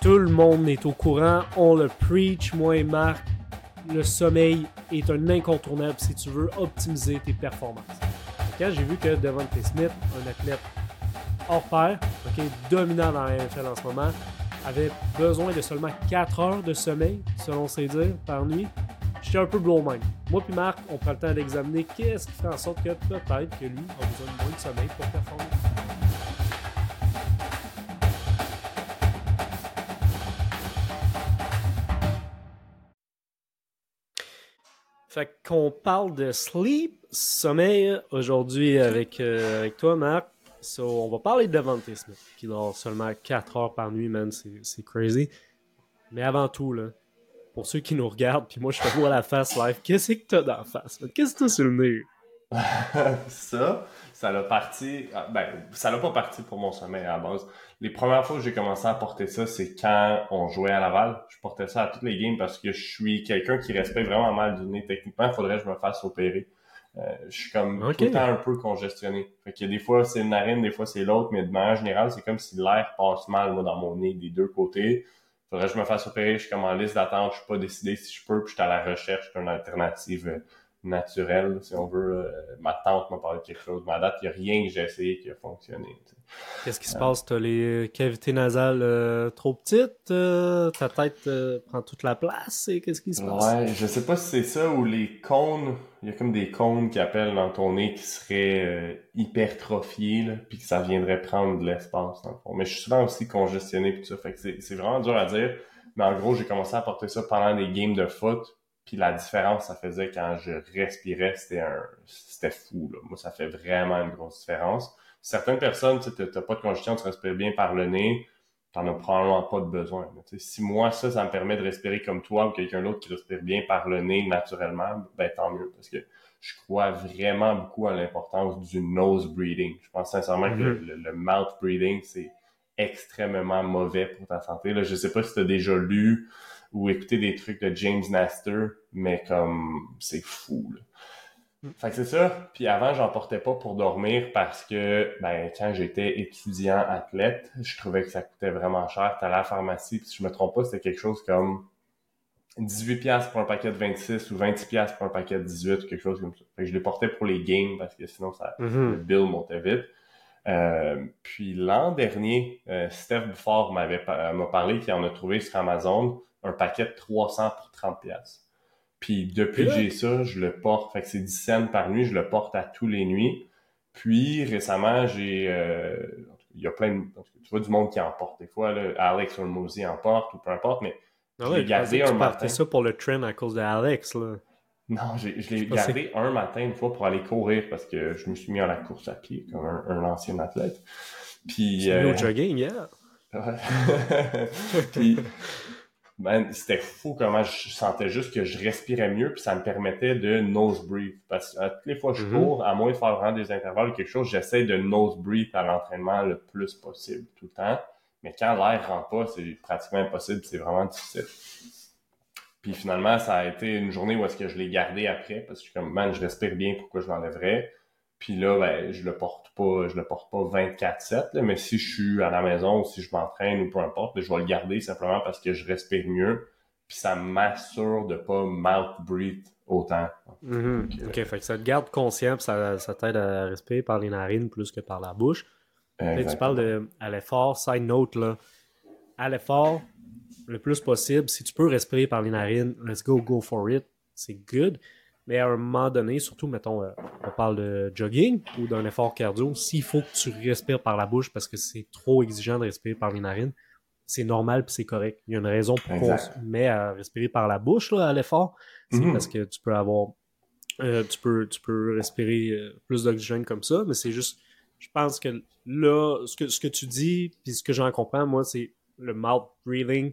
Tout le monde est au courant, on le preach, moi et Marc. Le sommeil est un incontournable si tu veux optimiser tes performances. Quand j'ai vu que Devontae Smith, un athlète hors pair, dominant dans la NFL en ce moment, avait besoin de seulement 4 heures de sommeil, selon ses dires, par nuit, j'étais un peu blow mind. Moi puis Marc, on prend le temps d'examiner qu'est-ce qui fait en sorte que peut-être que lui a besoin de moins de sommeil pour performer. Fait qu'on parle de sleep, sommeil, aujourd'hui avec, euh, avec toi, Marc. So, on va parler de Devante Smith, qui dort seulement 4 heures par nuit, man, c'est crazy. Mais avant tout, là, pour ceux qui nous regardent, puis moi je te vois la face live, qu'est-ce que t'as dans la face? Qu'est-ce que t'as sur le nez? ça, ça l'a parti. Ah, ben, ça l'a pas parti pour mon sommeil à la base. Les premières fois que j'ai commencé à porter ça, c'est quand on jouait à Laval. Je portais ça à toutes les games parce que je suis quelqu'un qui respecte vraiment mal du nez. Techniquement, il faudrait que je me fasse opérer. Euh, je suis comme tout le temps un peu congestionné. Fait que des fois c'est une narine, des fois c'est l'autre, mais de manière générale, c'est comme si l'air passe mal moi, dans mon nez des deux côtés. Faudrait que je me fasse opérer, je suis comme en liste d'attente, je suis pas décidé si je peux, puis je suis à la recherche d'une alternative euh, naturelle, si on veut. Euh, ma tante m'a parlé de quelque chose. Ma date, il n'y a rien que j'ai essayé qui a fonctionné. Qu'est-ce qui se passe? Tu as les cavités nasales euh, trop petites? Euh, ta tête prend toute la place? Et qu'est-ce qui se passe? Ouais, je sais pas si c'est ça ou les cônes. Il y a comme des cônes qui appellent dans ton nez qui seraient hypertrophiés, puis que ça viendrait prendre de l'espace dans le fond. Mais je suis souvent aussi congestionné puis tout ça. Fait que c'est vraiment dur à dire. Mais en gros, j'ai commencé à porter ça pendant des games de foot puis la différence, ça faisait quand je respirais, c'était un, c'était fou. Là. Moi, ça fait vraiment une grosse différence. Certaines personnes, tu n'as pas de congestion, tu respires bien par le nez, tu n'en as probablement pas de besoin. Mais, si moi, ça, ça me permet de respirer comme toi ou quelqu'un d'autre qui respire bien par le nez naturellement, ben tant mieux. Parce que je crois vraiment beaucoup à l'importance du nose breathing. Je pense sincèrement que mm-hmm. le, mouth breathing, c'est extrêmement mauvais pour ta santé. Là, je sais pas si tu as déjà lu ou écouter des trucs de James Naster, mais comme c'est fou. Là. Mm. Fait que c'est ça. Puis avant, j'en portais pas pour dormir parce que ben quand j'étais étudiant athlète, je trouvais que ça coûtait vraiment cher. T'allais à la pharmacie, puis si je me trompe pas, c'était quelque chose comme 18$ pour un paquet de 26 ou 20$ pour un paquet de 18 ou quelque chose comme ça. Fait que je les portais pour les games parce que sinon ça mm-hmm. le bill montait vite. Euh, puis l'an dernier, euh, Steph Bouffard m'avait m'a parlé qu'il en a trouvé sur Amazon un paquet de 300 pour 30 pièces. Puis depuis que j'ai ça, je le porte. Fait que c'est 10 cents par nuit, je le porte à tous les nuits. Puis récemment, j'ai euh, il y a plein de tu vois du monde qui en porte des fois là, Alex Hormozy en porte ou peu importe, mais ah gardé un matin. ça pour le trend à cause d'Alex là. Non, je l'ai gardé un matin une fois pour aller courir parce que je me suis mis à la course à pied comme un, ancien athlète. Puis euh... jogging, yeah. Puis ben, c'était fou comment je sentais juste que je respirais mieux, puis ça me permettait de nose breathe. Parce que toutes les fois que je mhm. cours, à moins de faire vraiment des intervalles ou quelque chose, j'essaie de nose breathe à l'entraînement le plus possible tout le temps. Mais quand l'air rentre pas, c'est pratiquement impossible, c'est vraiment difficile. Puis finalement, ça a été une journée où est-ce que je l'ai gardé après, parce que je suis comme, man, je respire bien, pourquoi je l'enlèverais? Puis là, ben, je le porte pas, je le porte pas 24-7, mais si je suis à la maison ou si je m'entraîne ou peu importe, je vais le garder simplement parce que je respire mieux. Puis ça m'assure de pas mouth breathe autant. Mm-hmm. ok, fait que ça te garde conscient, ça, ça t'aide à respirer par les narines plus que par la bouche. tu parles de à l'effort, side note là. À l'effort, le plus possible, si tu peux respirer par les narines, let's go, go for it. C'est good. Mais à un moment donné, surtout, mettons, euh, on parle de jogging ou d'un effort cardio, s'il faut que tu respires par la bouche parce que c'est trop exigeant de respirer par les narines, c'est normal puis c'est correct. Il y a une raison pour qu'on se met à respirer par la bouche là, à l'effort. C'est mhm. parce que tu peux avoir euh, tu peux tu peux respirer euh, plus d'oxygène comme ça, mais c'est juste je pense que là, ce que, ce que tu dis, puis ce que j'en comprends, moi, c'est le mouth breathing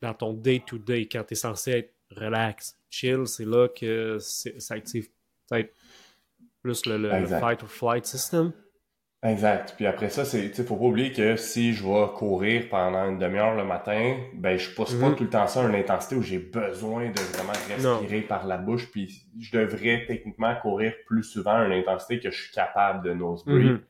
dans ton day-to-day, -day, quand tu es censé être relax, chill, c'est là que ça active peut-être plus le, fight or flight system. Exact. Puis après ça, c'est, tu faut pas oublier que si je vais courir pendant une demi-heure le matin, ben je pousse pas mhm. tout le temps ça à une intensité où j'ai besoin de vraiment respirer par la bouche. Puis je devrais techniquement courir plus souvent à une intensité que je suis capable de nose breathe. Mhm.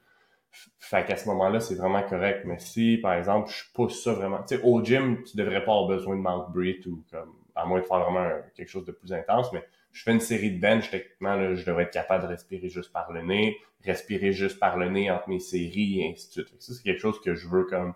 Fait qu'à ce moment-là, c'est vraiment correct. Mais si, par exemple, je pousse ça vraiment, tu sais, au gym, tu devrais pas avoir besoin de mouth breathe ou comme, à moins de faire vraiment quelque chose de plus intense, mais je fais une série de bench, techniquement, là, je devrais être capable de respirer juste par le nez, respirer juste par le nez entre mes séries et ainsi de suite. Ça, c'est quelque chose que je veux comme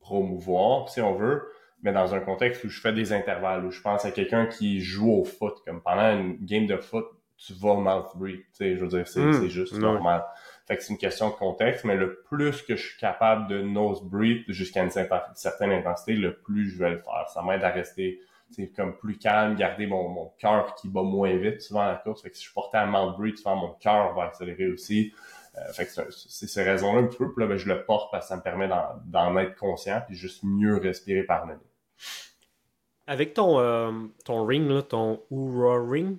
promouvoir, si on veut, mais dans un contexte où je fais des intervalles, où je pense à quelqu'un qui joue au foot, comme pendant une game de foot, tu vas mouth breathe, tu sais, je veux dire, c'est hmm. juste normal. Fait que c'est une question de contexte, mais le plus que je suis capable de nose breathe jusqu'à une certaine intensité, le plus je vais le faire. Ça m'aide à rester c'est comme plus calme, garder mon, mon cœur qui bat moins vite souvent à la course. Fait que si je portais un mount breathe, souvent mon cœur va accélérer aussi. Euh, fait que c'est ces raisons-là un peu. Puis là, ben, je le porte parce que ça me permet d'en être conscient puis juste mieux respirer par le nez. Avec ton, euh, ton ring, là, ton Oura Ring,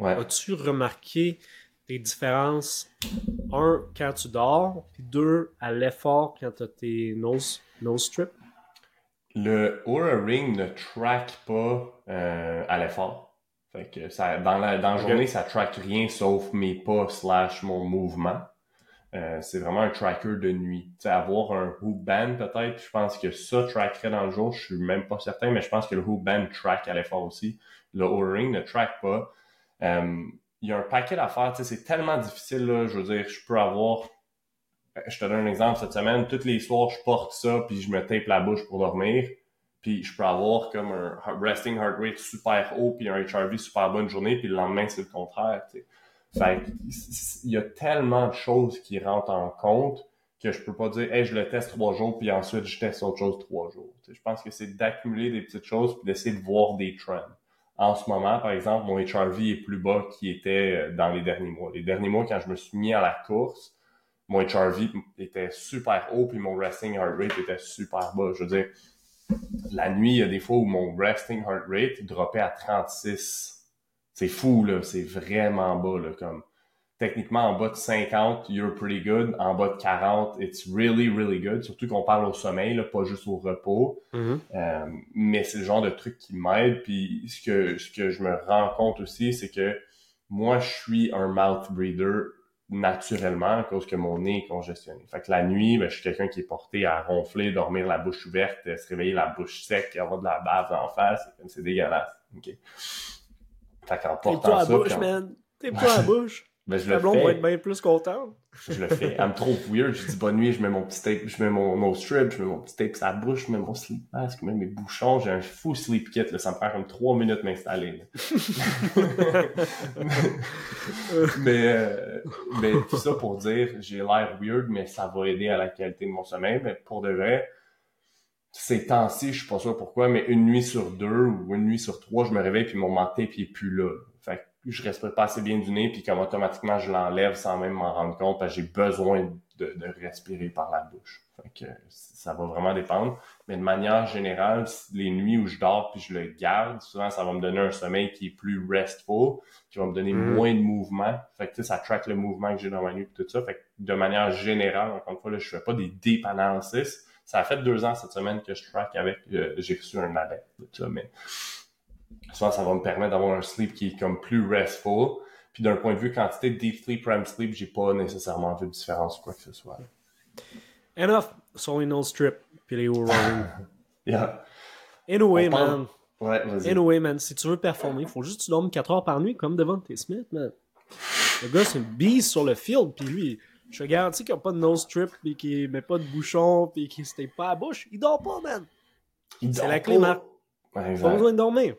as-tu remarqué des différences, un, quand tu dors, puis deux, à l'effort quand tu as tes nose, nose strips? Le Aura Ring ne track pas euh, à l'effort. Fait que ça, dans la, dans la journée, ça track rien sauf mes pas slash mon mouvement. Euh, c'est vraiment un tracker de nuit. sais, avoir un hoop band peut-être, je pense que ça trackerait dans le jour, je suis même pas certain, mais je pense que le hoop band track à l'effort aussi. Le Aura Ring ne track pas. Euh, il y a un paquet d'affaires, c'est tellement difficile, là, je veux dire, je peux avoir je te donne un exemple cette semaine, tous les soirs, je porte ça, puis je me tape la bouche pour dormir. Puis je peux avoir comme un resting heart rate super haut, puis un HRV super bonne journée, puis le lendemain, c'est le contraire. Fait il y a tellement de choses qui rentrent en compte que je peux pas dire hey, je le teste trois jours, puis ensuite je teste autre chose trois jours. je pense que c'est d'accumuler des petites choses, puis d'essayer de voir des trends. En ce moment, par exemple, mon HRV est plus bas qu'il était euh, dans les derniers mois. Les derniers mois, quand je me suis mis à la course, mon HRV était super haut, puis mon resting heart rate était super bas. Je veux dire, la nuit, il y a des fois où mon resting heart rate droppait à 36. C'est fou, là. C'est vraiment bas, là. Comme, techniquement, en bas de 50, you're pretty good. En bas de 40, it's really, really good. Surtout qu'on parle au sommeil, là, pas juste au repos. Mm-hmm. Euh, mais c'est le genre de truc qui m'aide. Puis ce que, ce que je me rends compte aussi, c'est que moi, je suis un mouth breather naturellement à cause que mon nez est congestionné. Fait que la nuit, ben, je suis quelqu'un qui est porté à ronfler, dormir la bouche ouverte, se réveiller la bouche sec, avoir de la bave en face. C'est dégueulasse. OK? Fait qu'en portant ça... T'es pas à bouche, man! T'es pas à bouche! Ben, je le blonde va être bien plus content. Je le fais. Elle me trop weird. Je dis bonne nuit, je mets mon petit tape, je mets mon nose strip, je mets mon petit tape sur la bouche, je mets mon sleep mask, je mets mes bouchons. J'ai un fou sleep kit, là. Ça me prend comme trois minutes m'installer, mais, euh, mais tout ça pour dire, j'ai l'air weird, mais ça va aider à la qualité de mon sommeil. Mais pour de vrai, ces temps-ci, je suis pas sûr pourquoi, mais une nuit sur deux ou une nuit sur trois, je me réveille puis mon mental puis il est plus là. Fait que je respire pas assez bien du nez puis comme automatiquement je l'enlève sans même m'en rendre compte parce que j'ai besoin de, de, respirer par la bouche. Fait que ça va vraiment dépendre. Mais de manière générale, les nuits où je dors puis je le garde, souvent ça va me donner un sommeil qui est plus restful, qui va me donner mm. moins de mouvement. Fait que ça track le mouvement que j'ai dans ma nuit et tout ça. Fait que de manière générale, encore une fois, là, je fais pas des deep analysis ça a fait deux ans cette semaine que je track avec. Euh, j'ai reçu un adepte de ça, mais souvent, ça va me permettre d'avoir un sleep qui est comme plus restful. Puis d'un point de vue quantité de deep sleep, REM sleep, j'ai pas nécessairement vu de différence ou quoi que ce soit. Enough sur les nose strip puis les rolling. yeah. Anyway, man. Ouais, vas-y. Anyway, man, si tu veux performer, il faut juste que tu dormes 4 heures par nuit comme devant tes Smith, man. Le gars, c'est une bise sur le field, puis lui, je te garantis qu'il n'y a pas de nose strip, puis qu'il met pas de bouchon, puis qu'il se pas à la bouche. Il dort pas, man. C'est la clé, man. Pas besoin de dormir.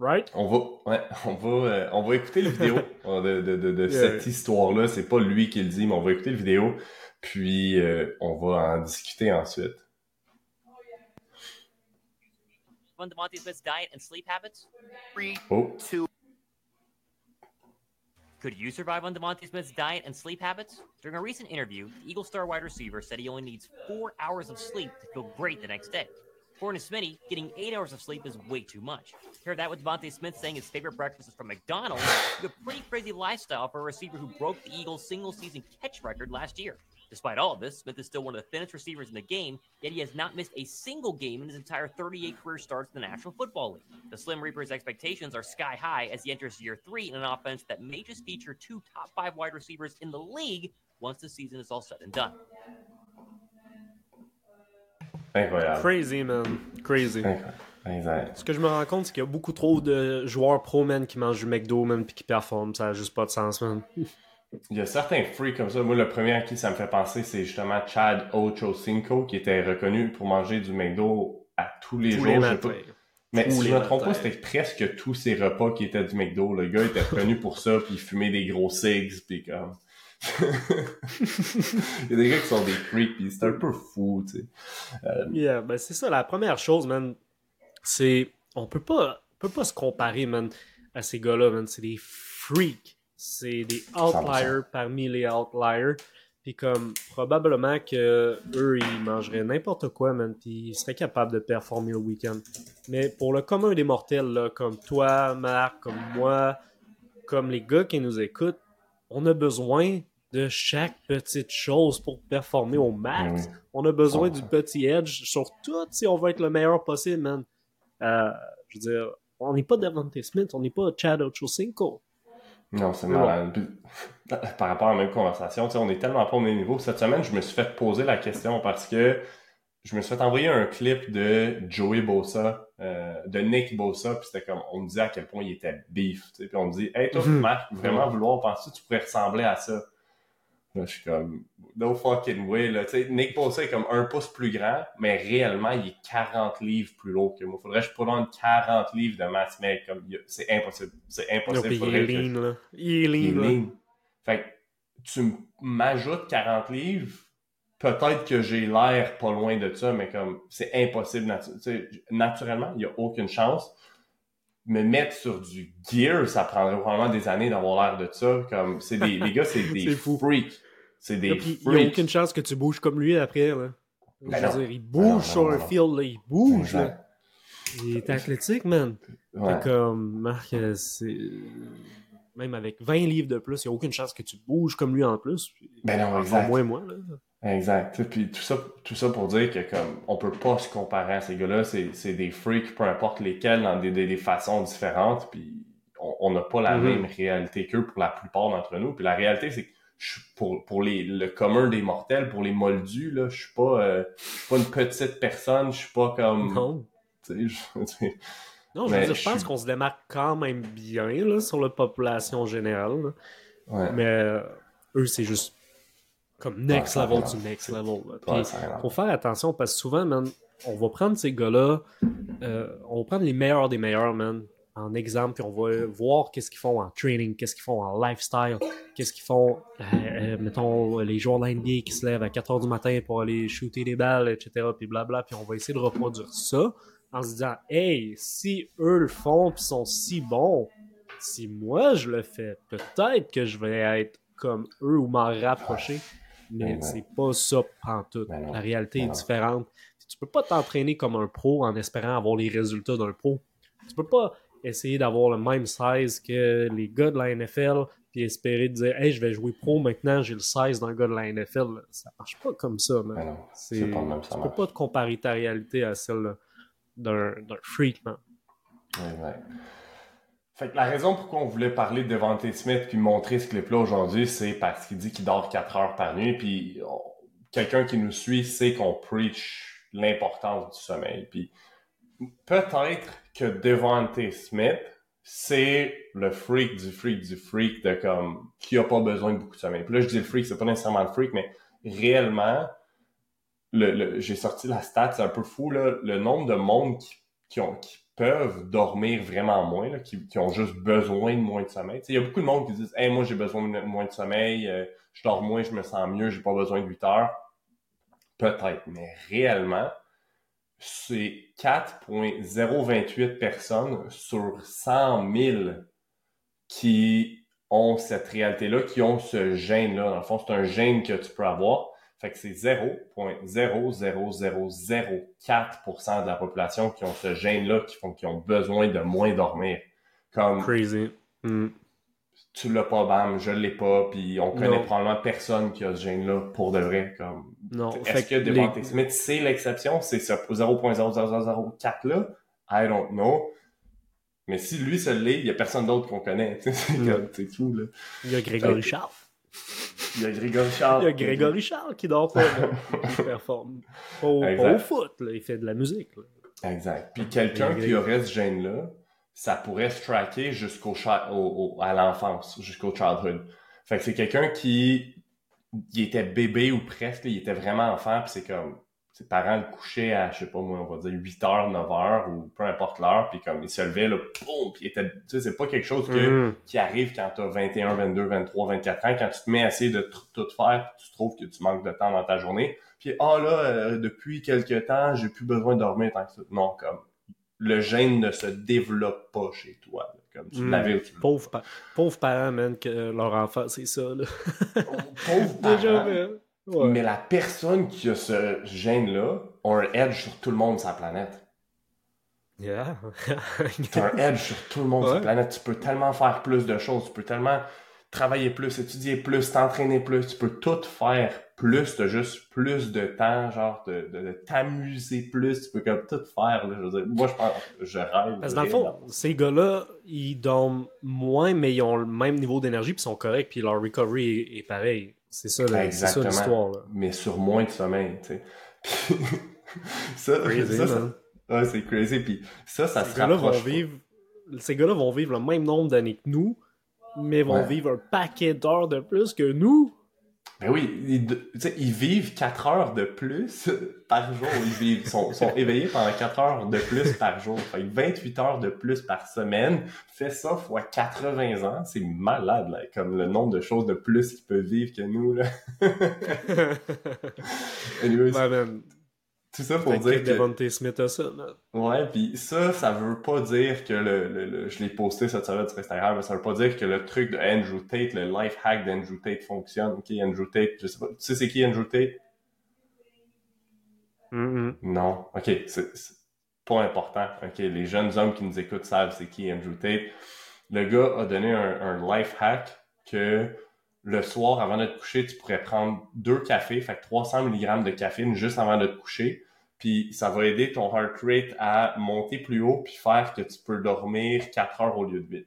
Right? On va, ouais, on va, euh, on va écouter la vidéo de, de, de, de cette histoire-là. C'est pas lui qui le dit, mais on va écouter la vidéo. Puis, euh, on va en discuter ensuite. diet and sleep habits? Three, oh. two, Could you survive on Devontae Smith's diet and sleep habits? During a recent interview, the Eagle Star wide receiver said he only needs four hours of sleep to feel great the next day. According to Smitty, getting eight hours of sleep is way too much. Hear that with Devontae Smith saying his favorite breakfast is from McDonald's? a pretty crazy lifestyle for a receiver who broke the Eagles' single season catch record last year. Despite all of this, Smith is still one of the thinnest receivers in the game, yet he has not missed a single game in his entire 38 career starts in the National Football League. The Slim Reaper's expectations are sky high as he enters year three in an offense that may just feature two top five wide receivers in the league once the season is all said and done. Incroyable. Crazy, man. Crazy. Exact. Ce que je me rends compte, c'est qu'il y a beaucoup trop de joueurs pro, man, qui mangent du McDo, man, puis qui performent. Ça n'a juste pas de sens, man. Il y a certains freaks comme ça. Moi, le premier à qui ça me fait penser, c'est justement Chad Ochocinco, qui était reconnu pour manger du McDo à tous les jours. Mais si je me trompe pas, c'était presque tous ses repas qui étaient du McDo. Le gars était reconnu pour ça, puis il fumait des gros cigs, puis comme... il y a des gars qui sont des freaks, puis c'est un peu fou, tu sais. Euh, yeah, ben c'est ça, la première chose, man, c'est... On peut pas, on peut pas se comparer, man, à ces gars-là, man. C'est des freaks. C'est des outliers parmi les outliers. Puis comme probablement que eux ils mangeraient n'importe quoi, man, puis ils seraient capables de performer au week-end. Mais pour le commun des mortels, là, comme toi, Marc, comme moi, comme les gars qui nous écoutent, on a besoin de chaque petite chose pour performer au max. Ben on a besoin du petit edge sur tout si on veut être le meilleur possible, man. Euh, je veux dire, on n'est pas Devante Smith, on n'est pas Chad Ochocinco. Non, c'est malade. Par rapport à la même conversation, on est tellement pas au même niveau. Cette semaine, je me suis fait poser la question parce que je me suis fait envoyer un clip de Joey Bosa, euh, de Nick Bosa, puis c'était comme, on me disait à quel point il était beef, puis on me dit, hey, toi, mhm. Marc, vraiment vouloir penser tu pourrais ressembler à ça? Là, je suis comme, no fucking way, là. Tu sais, Nick Bosa est comme un pouce plus grand, mais réellement, il est 40 livres plus lourd que moi. Faudrait que je prenne 40 livres de masse, mais comme, c'est impossible. C'est impossible. il est lean, là. Il est lean, là. Fait que, tu m'ajoutes 40 livres, peut-être que j'ai l'air pas loin de ça, mais comme, c'est impossible. naturellement, il n'y a aucune chance me mettre sur du gear, ça prendrait probablement des années d'avoir l'air de ça. Comme, c'est des, les gars, c'est des freaks. C'est des freaks. Il n'y a aucune chance que tu bouges comme lui après, là. Je ben veux dire, il bouge sur un field, là. Il bouge, là. Il est athlétique, man. Ouais. comme, Marc, c'est... Même avec 20 livres de plus, il n'y a aucune chance que tu bouges comme lui en plus. Ben non, exact. moins moi, là. Exact. Puis tout ça, tout ça pour dire que comme on peut pas se comparer à ces gars-là, c'est des freaks, peu importe lesquels, dans des, des, façons différentes. Puis on n'a pas la mm-hmm. même réalité qu'eux pour la plupart d'entre nous. Puis la réalité, c'est que je, pour, pour les, le commun des mortels, pour les moldus, là, je suis pas, euh, suis pas une petite personne, je suis pas comme. Non. non, je, veux dire, je pense qu'on se démarque quand même bien là, sur la population générale. Ouais. Mais euh, eux, c'est juste comme next level du next level. Puis, faut faire attention parce que souvent, man, on va prendre ces gars-là, euh, on va prendre les meilleurs des meilleurs, man, en exemple, puis on va voir qu'est-ce qu'ils font en training, qu'est-ce qu'ils font en lifestyle, qu'est-ce qu'ils font, euh, mettons, les joueurs de l'NBA qui se lèvent à 4 h du matin pour aller shooter des balles, etc., puis blabla, puis on va essayer de reproduire ça en se disant, hey, si eux le font, puis sont si bons, si moi je le fais, peut-être que je vais être comme eux ou m'en rapprocher mais c'est pas ça en tout. La réalité est différente. Tu peux pas t'entraîner comme un pro en espérant avoir les résultats d'un pro. Tu peux pas essayer d'avoir le même size que les gars de la NFL puis espérer dire Hey, je vais jouer pro maintenant, j'ai le size d'un gars de la NFL. Ça marche pas comme ça, man. même, tu peux pas te comparer ta réalité à celle d'un freak, man. Fait que la raison pourquoi on voulait parler de Devante Smith puis montrer ce clip-là aujourd'hui, c'est parce qu'il dit qu'il dort 4 heures par nuit. Puis quelqu'un qui nous suit sait qu'on preach l'importance du sommeil. Puis peut-être que Devante Smith, c'est le freak du freak du freak de comme qui a pas besoin de beaucoup de sommeil. Puis là, je dis le freak, c'est pas nécessairement le freak, mais réellement, le, j'ai sorti la stat, c'est un peu fou, là, le nombre de monde qui, qui ont qui peuvent dormir vraiment moins, là, qui, qui, ont juste besoin de moins de sommeil. Il y a beaucoup de monde qui disent Hey, moi j'ai besoin de moins de sommeil, euh, je dors moins, je me sens mieux, j'ai pas besoin de 8 heures. Peut-être, mais réellement, c'est 4.028 personnes sur 100 000 qui ont cette réalité-là, qui ont ce gène-là. Dans le fond, c'est un gène que tu peux avoir. Fait que c'est 0.00004% de la population qui ont ce gène-là, qui font, qui ont besoin de moins dormir. Comme. Crazy. Mm. Tu l'as pas, bam, je l'ai pas, puis on connaît probablement personne qui a ce gène-là pour de vrai. Comme. Non. Est-ce que Devante Smith, c'est l'exception? C'est ce 0.0004 là? I don't know. Mais si lui se l'est, il y a personne d'autre qu'on connaît. c'est tout, là. Il y a Grégory Charles. Il y a Grégory Charles. Il y a Grégory Charles qui dort pas. il performe. Au, foot, là. il fait de la musique. Là. Exact. Puis quelqu'un qui aurait ce gène-là, ça pourrait se tracker jusqu'au au, au, à l'enfance, jusqu'au childhood. Fait que c'est quelqu'un qui il était bébé ou presque, il était vraiment enfant, puis c'est comme ses parents le couchaient à, je sais pas moi, on va dire 8 h 9 h ou peu importe l'heure, puis comme il se levait, là, boum, puis était, tu sais, c'est pas quelque chose que, mm. qui arrive quand t'as 21, 22, 23, 24 ans, quand tu te mets à essayer de tout faire, tu trouves que tu manques de temps dans ta journée, puis ah oh, là, euh, depuis quelques temps, j'ai plus besoin de dormir tant que ça. Non, comme, le gène ne se développe pas chez toi. Comme tu mm. l'avais pauvre, pauvre parents, man, que leur enfant, c'est ça. Là. pauvre Déjà, mais la personne qui a ce gène-là a un edge sur tout le monde sur la planète. Yeah. tu as un edge sur tout le monde sur la planète. Tu peux tellement faire plus de choses. Tu peux tellement travailler plus, étudier plus, t'entraîner plus. Tu peux tout faire plus. Tu as juste plus de temps, genre de, de, t'amuser plus. Tu peux comme tout faire. Là. Je veux dire, moi, je pense, je rêve. Parce que dans le fond, ces gars-là, ils dorment moins, mais ils ont le même niveau d'énergie, puis ils sont corrects, puis leur recovery est pareil. C'est ça, l'histoire. Mais sur moins de sommeil, tu sais. ça, crazy, ça, ça, ouais, c'est crazy. Puis ça, ça se rapproche. vivre, ces gars-là vont vivre le même nombre d'années que nous, mais vont vivre un paquet d'heures de plus que nous. Ben oui, ils, ils, vivent 4 heures de plus par jour. Ils vivent, sont, sont éveillés pendant 4 heures de plus par jour. Fait 28 heures de plus par semaine. Fais ça fois 80 ans. C'est malade, là, comme le nombre de choses de plus qu'ils peuvent vivre que nous. Là. Anyways, tout ça pour dire que... Smith a ça, Ouais, puis ça, ça veut pas dire que le... le, je l'ai posté cette semaine sur Instagram, mais ça veut pas dire que le truc de Andrew Tate, le life hack d'Andrew Tate fonctionne. Ok, Andrew Tate, je sais pas... Tu sais c'est qui Andrew Tate? Non. Ok, c'est pas important. Ok, les jeunes hommes qui nous écoutent savent c'est qui Andrew Tate. Le gars a donné un, un life hack que le soir, avant de te coucher, tu pourrais prendre deux cafés, fait 300 mg de caféine juste avant de te coucher puis ça va aider ton heart rate à monter plus haut puis faire que tu peux dormir 4 heures au lieu de 8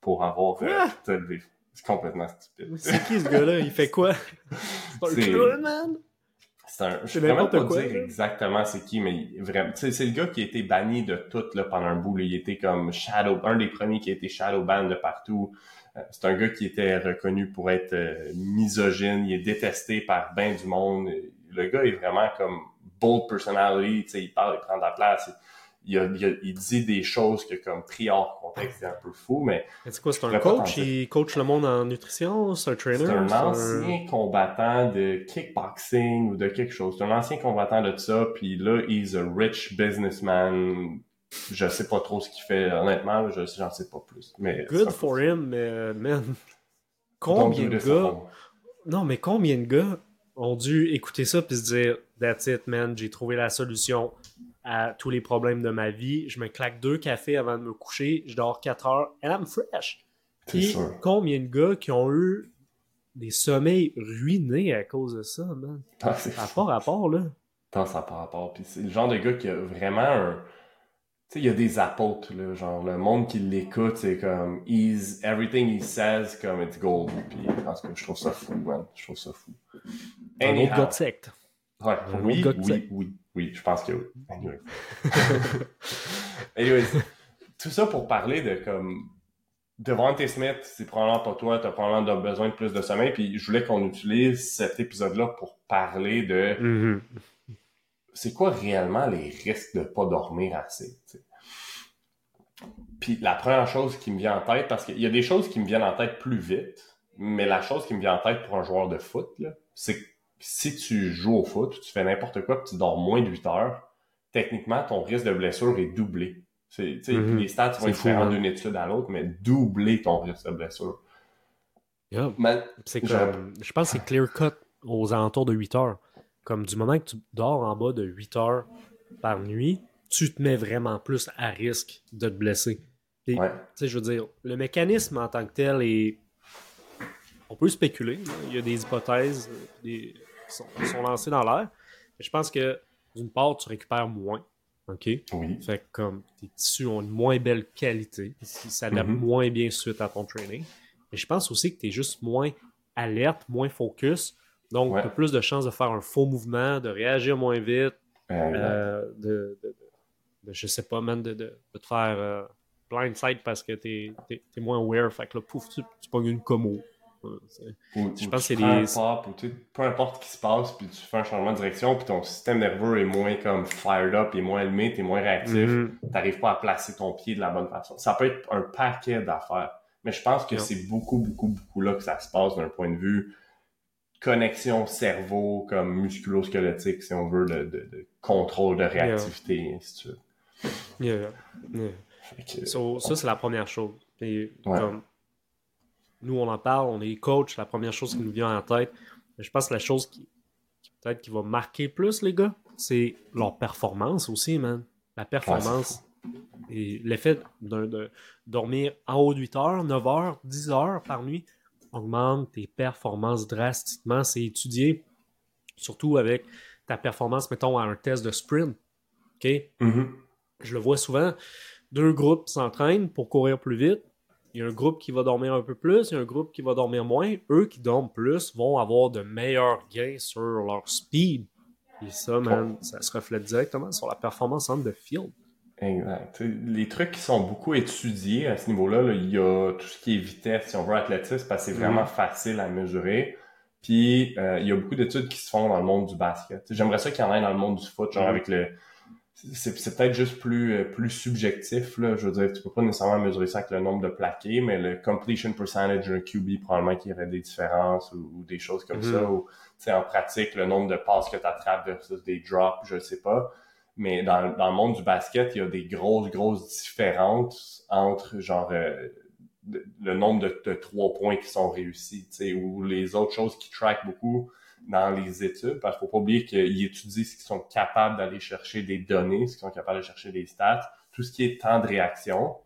pour avoir euh, te lever. C'est complètement stupide. C'est qui ce gars-là? Il fait quoi? C'est un man? C'est un, je peux même pas dire exactement c'est qui, mais vraiment, c'est le gars qui a été banni de tout là, pendant un bout. Là. Il était comme shadow, un des premiers qui a été shadow ban de partout. Euh, c'est un gars qui était reconnu pour être euh, misogyne. Il est détesté par bien du monde. Le gars est vraiment comme bold personality, tu sais, il parle, il prend de la place. Il, il, dit des choses que, comme pris hors contexte, c'est un peu fou, mais. C'est quoi, c'est un coach? Il coach le monde en nutrition? C'est un trainer? C'est un ancien combattant de kickboxing ou de quelque chose. C'est un ancien combattant de ça, puis là, he's a rich businessman. Je sais pas trop ce qu'il fait, honnêtement, je j'en sais pas plus. Mais Good for him, mais man. Combien de gars. Non, mais combien de gars ont dû écouter ça puis se dire That's it, man, j'ai trouvé la solution à tous les problèmes de ma vie. Je me claque deux cafés avant de me coucher, je dors 4 heures, and I'm fresh. Puis combien de gars qui ont eu des sommeils ruinés à cause de ça, man? Ah, ça n'a pas rapport, là. ça n'a pas rapport. Puis c'est le genre de gars qui a vraiment un. Tu sais, il y a des apôtres, là, genre, le monde qui l'écoute, c'est comme, he's, everything he says, comme, it's gold. Puis, je trouve ça fou, man. Je trouve ça fou. Un autre gars de secte. Ouais, oui, oui, oui, oui, je pense que oui. Anyways. tout ça pour parler de comme Devante Smith, c'est probablement pas toi, t'as probablement besoin de plus de sommeil, puis je voulais qu'on utilise cet épisode-là pour parler de mm-hmm. C'est quoi réellement les risques de pas dormir assez. Puis la première chose qui me vient en tête, parce qu'il y a des choses qui me viennent en tête plus vite, mais la chose qui me vient en tête pour un joueur de foot, c'est que si tu joues au foot, tu fais n'importe quoi, puis tu dors moins de 8 heures, techniquement, ton risque de blessure est doublé. C'est, mm Les stats vont être différents hein. d'une étude à l'autre, mais doubler ton risque de blessure. je pense que c'est clear cut aux alentours de 8 heures. Comme du moment que tu dors en bas de 8 heures par nuit, tu te mets vraiment plus à risque de te blesser. ouais. Je veux dire, le mécanisme en tant que tel est. On peut spéculer. Il y a des hypothèses, des, sont, lancés dans l'air. Je pense que d'une part, tu récupères moins. OK? Oui. Fait que comme tes tissus ont une moins belle qualité, ça s'adapte mm moins bien suite à ton training. Mais je pense aussi que tu es juste moins alerte, moins focus. Donc, tu as plus de chances de faire un faux mouvement, de réagir moins vite, euh, de, de, de, je sais pas, même de, de, te faire euh, blindside parce que tu es, moins aware. Fait que là, pouf, tu, tu pognes une commo. je pense que c'est des. peu importe ce qui se passe, puis tu fais un changement de direction, puis ton système nerveux est moins comme fired up, est moins allumé, t'es moins réactif, mm-hmm. t'arrives pas à placer ton pied de la bonne façon. Ça peut être un paquet d'affaires. Mais je pense que c'est beaucoup, beaucoup, beaucoup là que ça se passe d'un point de vue connexion cerveau comme musculo-squelettique, si on veut, de, de, contrôle de réactivité, et ainsi de suite. Yeah. ça, c'est la première chose. nous, on en parle, on est coach, la première chose qui nous vient en tête. je pense que la chose qui, peut-être qui va marquer plus les gars, c'est leur performance aussi, man. La performance. et l'effet de dormir en haut de 8 heures, 9 heures, 10 heures par nuit, augmente tes performances drastiquement. C'est étudié, surtout avec ta performance, mettons, à un test de sprint. OK? Mm-hmm. Je le vois souvent. Deux groupes s'entraînent pour courir plus vite. Il y a un groupe qui va dormir un peu plus, il y a un groupe qui va dormir moins. Eux qui dorment plus vont avoir de meilleurs gains sur leur speed. Et ça, man, ça se reflète directement sur la performance en de field. Exact. Les trucs qui sont beaucoup étudiés à ce niveau-là, il y a tout ce qui est vitesse, si on veut athlétisme, parce que c'est vraiment mm-hmm. facile à mesurer. Puis euh, il y a beaucoup d'études qui se font dans le monde du basket. J'aimerais ça qu'il y en ait dans le monde du foot, genre mm-hmm. avec le. C'est peut-être juste plus euh, plus subjectif, là. Je veux dire, tu peux pas nécessairement mesurer ça avec le nombre de plaqués, mais le completion percentage d'un QB, probablement qu'il y aurait des différences ou, des choses comme ça. Mm-hmm. Ou en pratique, le nombre de passes que tu attrapes versus des drops, je sais pas. Mais dans, dans, le monde du basket, il y a des grosses, grosses différences entre genre euh, le nombre de, trois points qui sont réussis, ou les autres choses qui traquent beaucoup dans les études, parce qu'il faut pas oublier qu'ils étudient ce qu'ils sont capables d'aller chercher des données, ce qu'ils sont capables de chercher des stats, tout ce qui est temps de réaction,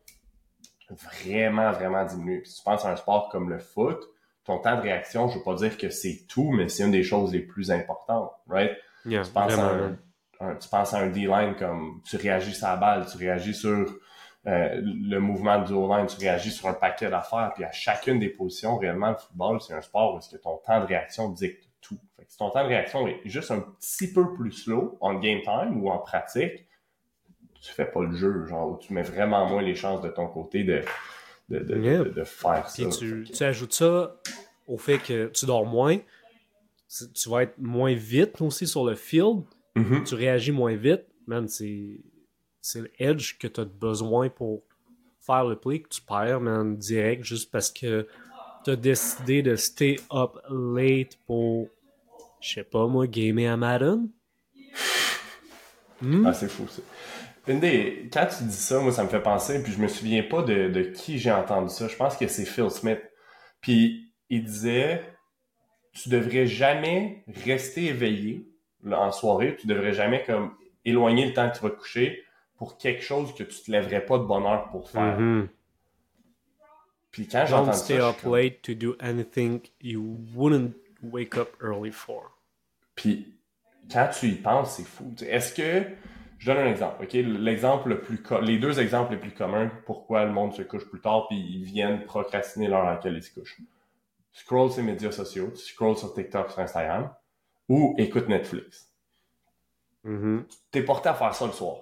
vraiment, vraiment diminué. si tu penses à un sport comme le foot, ton temps de réaction, je veux pas dire que c'est tout, mais c'est une des choses les plus importantes, right? tu penses à tu penses à un D-line comme tu réagis sur la balle, tu réagis sur euh, le mouvement du O-line, tu réagis sur un paquet d'affaires, puis à chacune des positions, réellement, le football, c'est un sport où est-ce que ton temps de réaction dicte tout. Fait que si ton temps de réaction est juste un petit peu plus slow en game time ou en pratique, tu fais pas le jeu, genre, tu mets vraiment moins les chances de ton côté de, de, de, faire ça. Tu, tu ajoutes ça au fait que tu dors moins, tu vas être moins vite aussi sur le field, Mm-hmm. Tu réagis moins vite, man, c'est le edge que tu as besoin pour faire le play que tu perds, man, direct, juste parce que tu as décidé de stay up late pour, je sais pas moi, gamer à Madden. Hmm? Ah, c'est fou, ça. Une des... Quand tu dis ça, moi, ça me fait penser, puis je me souviens pas de, de qui j'ai entendu ça. Je pense que c'est Phil Smith. Puis il disait, tu devrais jamais rester éveillé en soirée, tu devrais jamais comme éloigner le temps que tu vas te coucher pour quelque chose que tu te lèverais pas de bonne heure pour faire. Mm-hmm. Puis quand j'entends ça, stay up late to do anything you wouldn't wake up early for. Puis quand tu y penses, c'est fou. Est-ce que je donne un exemple, ok? L'exemple le plus les deux exemples les plus communs pourquoi le monde se couche plus tard puis ils viennent procrastiner l'heure à laquelle ils se couchent. Scroll sur les médias sociaux, scroll sur TikTok, sur Instagram ou écoute Netflix. Mm-hmm. Tu es porté à faire ça le soir.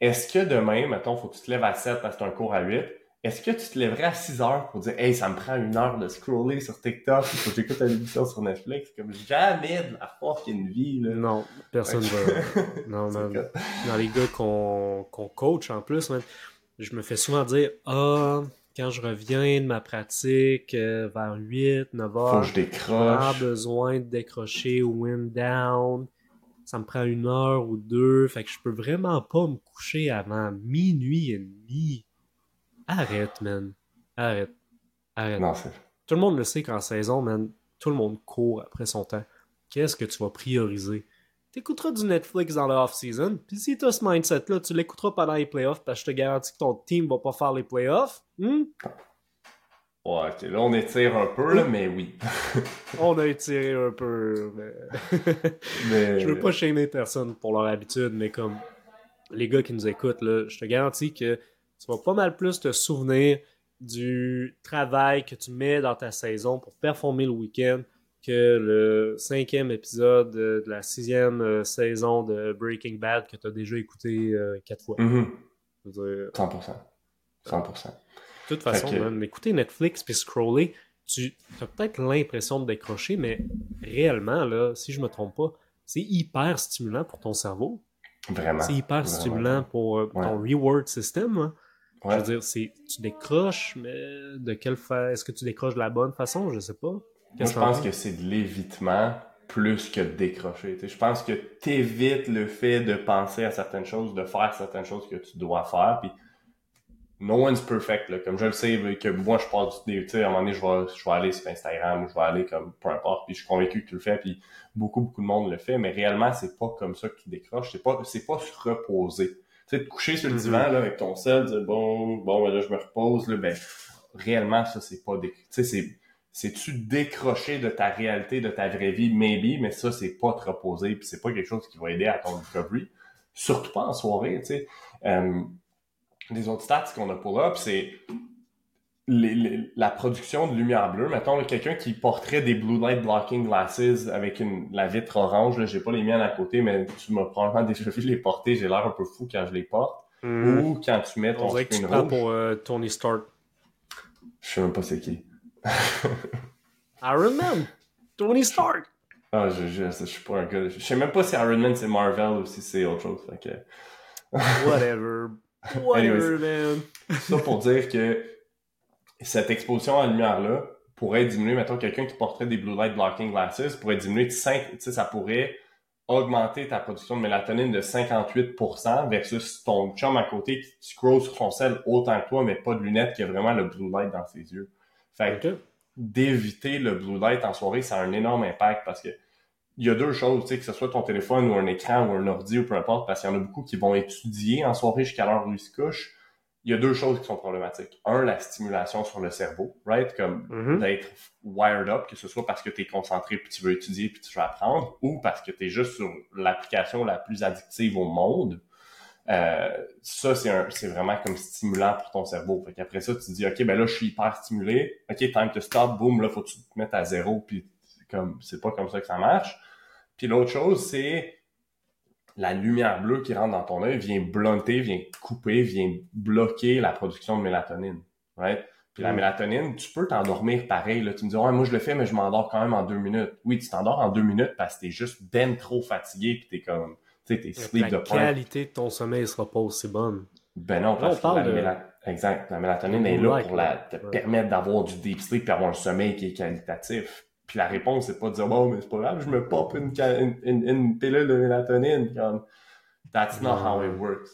Est-ce que demain, mettons, faut que tu te lèves à 7 parce que tu as un cours à 8, est-ce que tu te lèverais à 6 heures pour dire Hey, ça me prend une heure de scroller sur TikTok, il faut que j'écoute une émission sur Netflix? Comme jamais de la une vie. Là. Non, personne ne va. non, man. Dans les gars qu'on coach en plus, je me fais souvent dire Ah, quand je reviens de ma pratique euh, vers 8, 9 heures, je décroche. besoin de décrocher wind down. Ça me prend une heure ou deux. Fait que je peux vraiment pas me coucher avant minuit et demi. Arrête, man. Arrête. Arrête. Non, tout le monde le sait qu'en saison, man, tout le monde court après son temps. Qu'est-ce que tu vas prioriser? T'écouteras du Netflix dans la off-season, puis si t'as ce mindset-là, tu l'écouteras pendant les playoffs, parce que je te garantis que ton team va pas faire les playoffs. Hmm? Ouais, ok, là on étire un peu, là, mais oui. on a étiré un peu, mais... je veux pas shamer personne pour leur habitude, mais comme les gars qui nous écoutent, là, je te garantis que tu vas pas mal plus te souvenir du travail que tu mets dans ta saison pour performer le week-end que le cinquième épisode de la sixième euh, saison de Breaking Bad que tu as déjà écouté euh, quatre fois. Mm 100%. 100%. De toute façon, que... écouter Netflix puis scroller, tu as peut-être l'impression de décrocher, mais réellement, là, si je me trompe pas, c'est hyper stimulant pour ton cerveau. Vraiment. C'est hyper stimulant pour euh, ton reward system. Hein. Je veux dire, tu décroches, mais de quelle façon Est-ce que tu décroches de la bonne façon? Je sais pas. Moi, je pense que c'est de l'évitement plus que de décrocher. je pense que tu évites le fait de penser à certaines choses, de faire certaines choses que tu dois faire. Puis no one's perfect. Là. Comme je le sais, que moi, je passe du tu sais, à un moment donné, je vais, je vais aller sur Instagram ou je vais aller comme peu importe, puis je suis convaincu que tu le fais, puis beaucoup, beaucoup de monde le fait, mais réellement, c'est pas comme ça que tu décroches. C'est pas, c'est pas se reposer. Tu sais, te coucher sur le mm-hmm. divan, là, avec ton sel, dire bon, bon, ben là, je me repose, là, ben, réellement, ça, c'est pas des, tu sais, c'est, c'est-tu décrocher de ta réalité, de ta vraie vie, maybe, mais ça, c'est pas te reposer, puis c'est pas quelque chose qui va aider à ton recovery. Surtout pas en soirée, tu sais. Euh, les autres stats qu'on a pour là, c'est la production de lumière bleue. Mettons, quelqu'un qui porterait des blue light blocking glasses avec une, la vitre orange, là, j'ai pas les miennes à côté, mais tu m'as probablement déjà vu les porter, j'ai l'air un peu fou quand je les porte. Hmm. Ou quand tu mets ton screen tu rouge. pour euh, Tony Stark. Je sais même pas c'est qui. Iron Man! Tony Stark! Ah, je, je, je, suis pas un gars. Je sais même pas si Iron Man c'est Marvel ou si c'est autre chose. Whatever. Whatever, man. Ça pour dire que cette exposition à la lumière-là pourrait diminuer, mettons, quelqu'un qui porterait des blue light blocking glasses pourrait diminuer de 5, tu sais, ça pourrait augmenter ta production de mélatonine de 58% versus ton chum à côté qui scroll sur son sel autant que toi, mais pas de lunettes, qui a vraiment le blue light dans ses yeux. Fait que d'éviter le blue light en soirée, ça a un énorme impact parce que il y a deux choses, tu sais, que ce soit ton téléphone ou un écran ou un ordi ou peu importe, parce qu'il y en a beaucoup qui vont étudier en soirée jusqu'à l'heure où ils se couchent. Il y a deux choses qui sont problématiques. Un, la stimulation sur le cerveau, right? Comme mm-hmm. d'être wired up, que ce soit parce que tu es concentré puis tu veux étudier puis tu veux apprendre, ou parce que tu es juste sur l'application la plus addictive au monde. Euh, ça, c'est vraiment comme stimulant pour ton cerveau. Fait qu'après ça, tu te dis, OK, ben là, je suis hyper stimulé. OK, time to stop, boom, là, faut que tu te mettes à zéro, puis comme, c'est pas comme ça que ça marche. Puis l'autre chose, c'est la lumière bleue qui rentre dans ton œil vient blunter, vient couper, vient bloquer la production de mélatonine. Right? Puis la mm. mélatonine, tu peux t'endormir pareil. Là. Tu me dis, ouais, moi je le fais, mais je m'endors quand même en deux minutes. Oui, tu t'endors en deux minutes parce que t'es juste ben trop fatigué puis t'es comme, sais, t'es sleep de point. La qualité de ton sommeil sera pas aussi bonne. Ben non, parce que la, de... exact, la mélatonine est là pour la, te permettre d'avoir du deep sleep et avoir un sommeil qui est qualitatif. Puis la réponse, c'est pas de dire, bon, mais c'est pas grave, je me pop une, une, une, pilule de mélatonine. Comme, That's not how it works.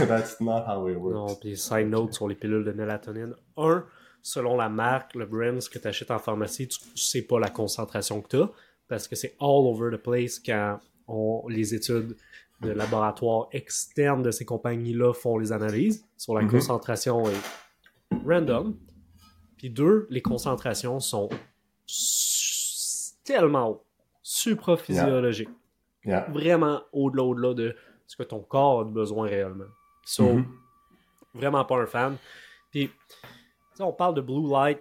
That's not how it works. Non, puis side note sur les pilules de mélatonine. Un, selon la marque, le brand, ce que tu achètes en pharmacie, tu sais pas la concentration que tu as, parce que c'est all over the place quand on, les études de laboratoire externes de ces compagnies-là font les analyses sur la mm-hmm. concentration est random. Puis deux, les concentrations sont tellement haut, supraphysiologique. Vraiment au-delà, au-delà de ce que ton corps a besoin réellement. So, mm-hmm. vraiment pas un fan. Puis, on parle de blue light,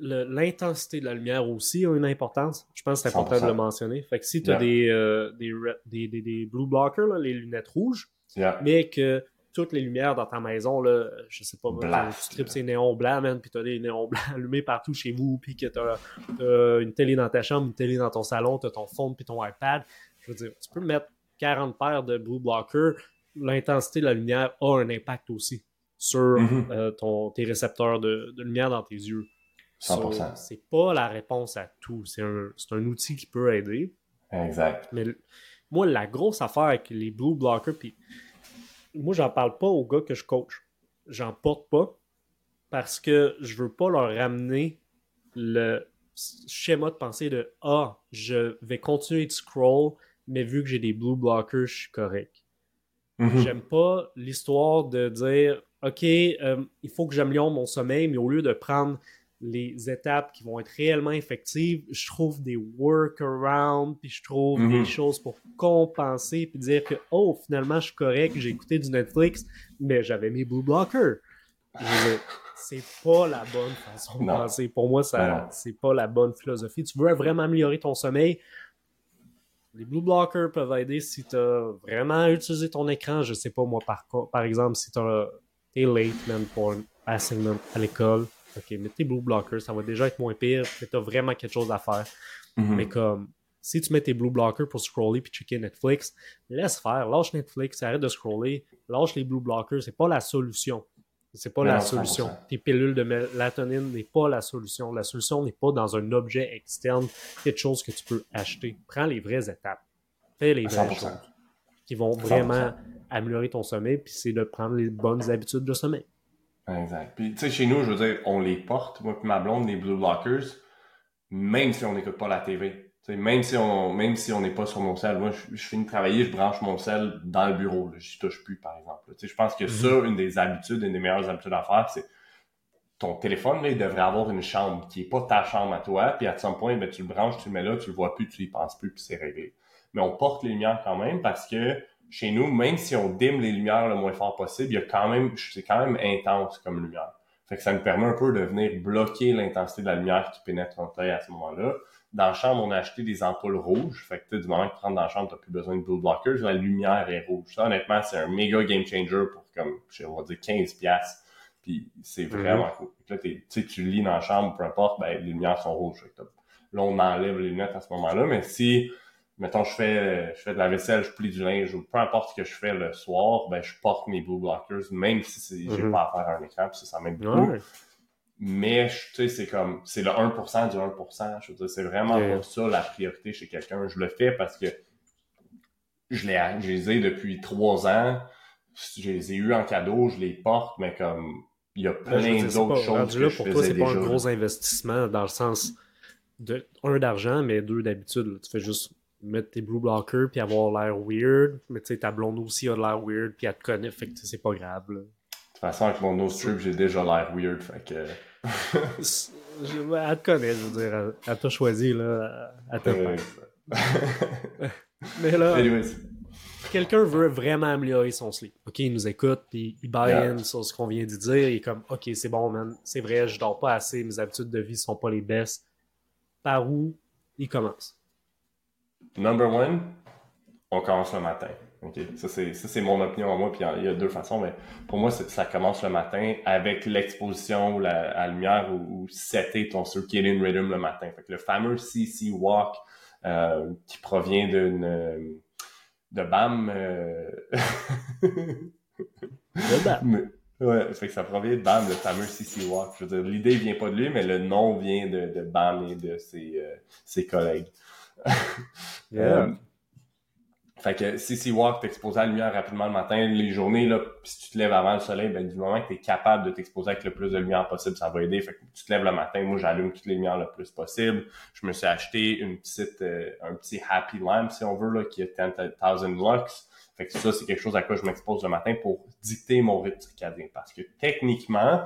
l'intensité de la lumière aussi a une importance. Je pense que c'est important de le mentionner. Fait que si tu as des, euh, des, des, des, blue blockers, les lunettes rouges, mais que toutes les lumières dans ta maison, là, je sais pas, tu tripes ces néons blancs, man, puis t'as des néons blancs allumés partout chez vous, puis que t'as as une télé dans ta chambre, une télé dans ton salon, t'as ton phone puis ton iPad. Je veux dire, tu peux mettre 40 paires de blue blocker, l'intensité de la lumière a un impact aussi sur mm-hmm. euh, ton, tes récepteurs de, lumière dans tes yeux. 100%. c'est pas la réponse à tout. C'est un, un, outil qui peut aider. Exact. Mais moi, la grosse affaire avec les blue blockers, puis moi, j'en parle pas aux gars que je coach. J'en porte pas parce que je veux pas leur ramener le schéma de pensée de Ah, je vais continuer de scroll, mais vu que j'ai des blue blockers, je suis correct. Mm-hmm. J'aime pas l'histoire de dire OK, euh, il faut que j'améliore mon sommeil, mais au lieu de prendre les étapes qui vont être réellement effectives, je trouve des workarounds, puis je trouve des mhm. choses pour compenser, puis dire que, oh, finalement, je suis correct, j'ai écouté du Netflix, mais j'avais mes Blue Blockers. c'est pas la bonne façon de penser. Pour moi, ça, c'est pas la bonne philosophie. Tu veux vraiment améliorer ton sommeil, les blue blockers peuvent aider si tu as vraiment utilisé ton écran. Je sais pas, moi, par, par exemple, si tu es late, man, pour un assignment à l'école, ok, mets tes blue blockers, ça va déjà être moins pire, mais tu as vraiment quelque chose à faire. Mm-hmm. Mais comme, si tu mets tes blue blockers pour scroller puis checker Netflix, laisse faire, lâche Netflix, arrête de scroller, lâche les blue blockers, c'est pas la solution. C'est pas la solution. Tes pilules de mélatonine n'est pas la solution. La solution n'est pas dans un objet externe, quelque chose que tu peux acheter. Prends les vraies étapes. Fais les vraies choses qui vont vraiment améliorer ton sommeil, puis c'est de prendre les bonnes habitudes de sommeil. Exact. Puis, tu sais, chez nous, je veux dire, on les porte, moi et ma blonde, les Blue Lockers, même si on n'écoute pas la TV même si on même si on n'est pas sur mon sel, moi je, finis de travailler, je branche mon sel dans le bureau, je touche plus par exemple. Je pense que ça, mhm. une des habitudes, une des meilleures habitudes à faire, c'est ton téléphone, là, il devrait avoir une chambre qui est pas ta chambre à toi, puis à un point, ben, tu le branches, tu le mets là, tu le vois plus, tu y penses plus, puis c'est réglé. Mais on porte les lumières quand même parce que chez nous, même si on dime les lumières le moins fort possible, il y a quand même, c'est quand même intense comme lumière. Fait que ça nous permet un peu de venir bloquer l'intensité de la lumière qui pénètre ton œil à ce moment-là. Dans la chambre, on a acheté des ampoules rouges. Fait que du moment que tu rentres dans la chambre, tu n'as plus besoin de blue blockers. La lumière est rouge. Ça, honnêtement, c'est un méga game changer pour comme, je vais dire 15 pièces. Puis c'est mhm. vraiment cool. Là, tu lis dans la chambre, peu importe, ben, les lumières sont rouges. Là, on enlève les lunettes à ce moment-là. Mais si, mettons, je fais, je fais de la vaisselle, je plie du linge ou peu importe ce que je fais le soir, ben, je porte mes blue blockers, même si j'ai mhm. pas à faire un écran, puis ça, ça m'aide beaucoup. Mais, tu sais, c'est comme, c'est le 1% du 1%. Je veux dire, c'est vraiment ça la priorité chez quelqu'un. Je le fais parce que je, les, je les ai depuis trois ans. Je les ai eu en cadeau, je les porte, mais comme, il y a plein d'autres choses que pour toi, c'est pas un gros investissement dans le sens de, un, d'argent, mais deux, d'habitude. Tu fais juste mettre tes blue blockers puis avoir l'air weird. Mais tu sais, ta blonde aussi a l'air weird puis elle te connaît, fait que c'est pas grave, De toute façon, avec mon nose strip, j'ai déjà l'air weird, fait que elle te connaît, je veux dire. Elle, t'a choisi, là. Elle t'a Mais là, quelqu'un veut vraiment améliorer son sleep. OK, il nous écoute, puis il buy in sur ce qu'on vient de dire. Il est comme, OK, c'est bon, man. C'est vrai, je dors pas assez. Mes habitudes de vie sont pas les best. Par où il commence? Number one, on commence le matin. OK, ça c'est mon opinion à moi, puis il y a deux façons, mais pour moi, ça commence le matin avec l'exposition à la lumière ou, ou setter ton circadian rhythm le matin. Fait que le fameux CC Walk euh, qui provient d'une de BAM. Euh... de BAM. Ouais, fait que ça provient de BAM, le fameux CC Walk. Je veux dire, l'idée vient pas de lui, mais le nom vient de, de BAM et de ses, euh, ses collègues. yeah. Euh, fait que CC Walk, t'exposer à la lumière rapidement le matin, les journées, là, si tu te lèves avant le soleil, ben, du moment que tu es capable de t'exposer avec le plus de lumière possible, ça va aider. Fait que tu te lèves le matin, moi, j'allume toutes les lumières le plus possible. Je me suis acheté une petite, euh, un petit happy lamp, si on veut, là, qui a 10,000 lux. Fait que ça, c'est quelque chose à quoi je m'expose le matin pour dicter mon rythme circadien. Parce que techniquement,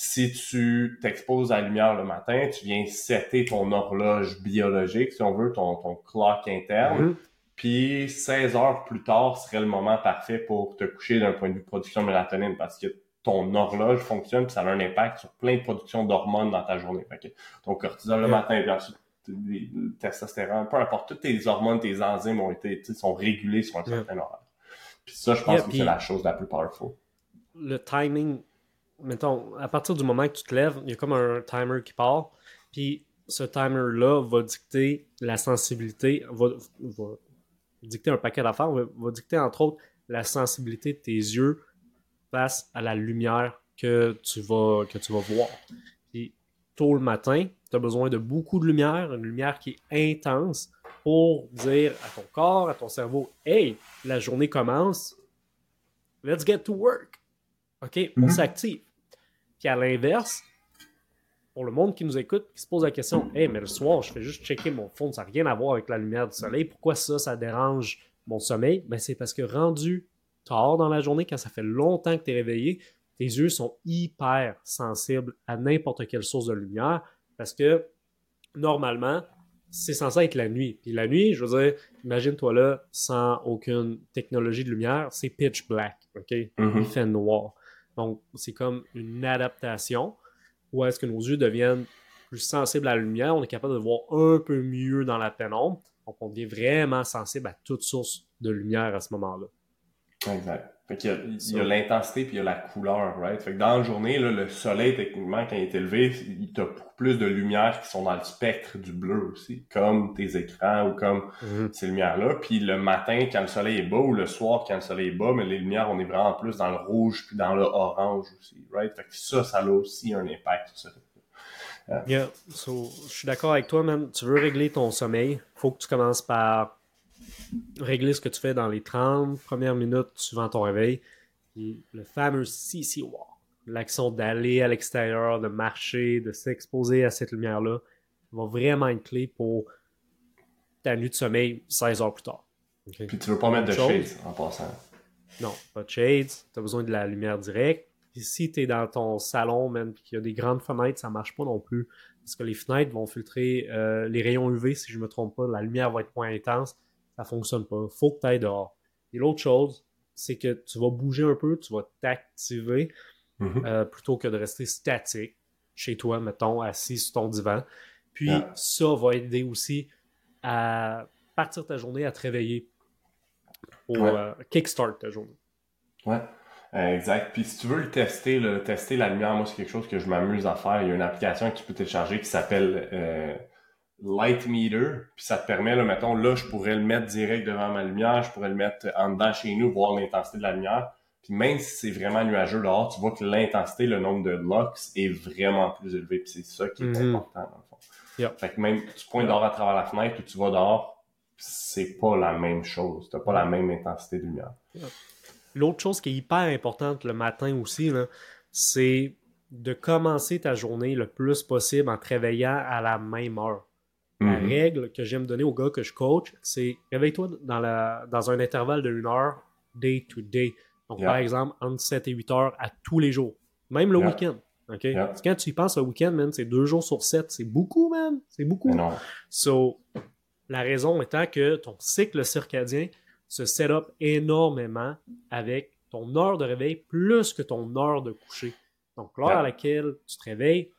si tu t'exposes à la lumière le matin, tu viens setter ton horloge biologique, si on veut, ton, ton clock interne. Mm-hmm. Puis 16 heures plus tard serait le moment parfait pour te coucher d'un point de vue production de mélatonine parce que ton horloge fonctionne puis ça a un impact sur plein de productions d'hormones dans ta journée. Fait que ton cortisol le matin, puis ensuite le testostérone, peu importe, toutes tes hormones, tes enzymes ont été, sont régulées sur un certain horaire. Puis ça, je pense que c'est la chose la plus powerful. Le timing, mettons, à partir du moment que tu te lèves, il y a comme un timer qui part, puis ce timer-là va dicter la sensibilité, va dicter un paquet d'affaires, va, va, dicter entre autres la sensibilité de tes yeux face à la lumière que tu vas, que tu vas voir. Puis tôt le matin, tu as besoin de beaucoup de lumière, une lumière qui est intense pour dire à ton corps, à ton cerveau, hey, la journée commence, let's get to work. OK, on mhm. s'active. Puis à l'inverse, pour le monde qui nous écoute, qui se pose la question Hey, mais le soir, je fais juste checker mon fond, ça n'a rien à voir avec la lumière du soleil. Pourquoi ça, ça dérange mon sommeil ben, C'est parce que rendu tard dans la journée, quand ça fait longtemps que tu es réveillé, tes yeux sont hyper sensibles à n'importe quelle source de lumière parce que normalement, c'est censé être la nuit. Puis la nuit, je veux dire, imagine-toi là, sans aucune technologie de lumière, c'est pitch black, OK? Mm-hmm. Il fait noir. Donc, c'est comme une adaptation où est-ce que nos yeux deviennent plus sensibles à la lumière, on est capable de voir un peu mieux dans la pénombre. Donc, on devient vraiment sensible à toute source de lumière à ce moment-là. Exact. Fait qu'il y a, il y a l'intensité puis il y a la couleur, right? Fait que dans la journée, là, le soleil, techniquement, quand il est élevé, il a beaucoup plus de lumière qui sont dans le spectre du bleu aussi, comme tes écrans ou comme Mhm. ces lumières-là. Puis le matin, quand le soleil est bas, ou le soir, quand le soleil est bas, mais les lumières, on est vraiment plus dans le rouge puis dans le orange aussi, right? Fait que ça, ça a aussi un impact sur ça. Yeah. So, je suis d'accord avec toi, man. Tu veux régler ton sommeil, faut que tu commences par régler ce que tu fais dans les 30 premières minutes suivant ton réveil. Puis le fameux CC Walk, l'action d'aller à l'extérieur, de marcher, de s'exposer à cette lumière-là, va vraiment être clé pour ta nuit de sommeil 16 heures plus tard. Puis tu veux pas mettre de shades en passant. Non, pas de shades, tu as besoin de la lumière directe. Puis si tu es dans ton salon, même, puis qu'il y a des grandes fenêtres, ça marche pas non plus. Parce que les fenêtres vont filtrer euh, les rayons UV, si je me trompe pas. La lumière va être moins intense. Ça fonctionne pas. faut que tu ailles dehors. Et l'autre chose, c'est que tu vas bouger un peu, tu vas t'activer Mhm. euh, plutôt que de rester statique chez toi, mettons, assis sur ton divan. Puis Yeah. ça va aider aussi à partir ta journée, à te réveiller pour Ouais. euh, kickstart ta journée. Ouais, euh, exact. Puis si tu veux le tester, le tester la lumière, moi c'est quelque chose que je m'amuse à faire. Il y a une application que tu peux télécharger qui s'appelle Light Meter. Puis ça te permet, là, mettons, là, je pourrais le mettre direct devant ma lumière, je pourrais le mettre en dedans chez nous, voir l'intensité de la lumière. Puis même si c'est vraiment nuageux dehors, tu vois que l'intensité, le nombre de lux est vraiment plus élevé. Puis c'est ça qui est Mhm. important dans le fond. Yep. Fait que même tu pointes dehors à travers la fenêtre ou tu vas dehors, c'est pas la même chose. T'as pas la même intensité de lumière. L'autre chose qui est hyper importante le matin aussi, c'est de commencer ta journée le plus possible en te réveillant à la même heure. La Mhm. règle que j'aime donner aux gars que je coach, c'est réveille-toi dans, la, dans un intervalle de une heure, day to day. Donc, Yeah. par exemple, entre 7 et 8 heures à tous les jours. Même le Yeah. week-end. OK? Yeah. Parce que Quand tu y penses, le week-end, man, c'est deux jours sur sept. C'est beaucoup, man. C'est beaucoup. Non. So, la raison étant que ton cycle circadien se set up énormément avec ton heure de réveil plus que ton heure de coucher. Donc, l'heure à laquelle tu te réveilles,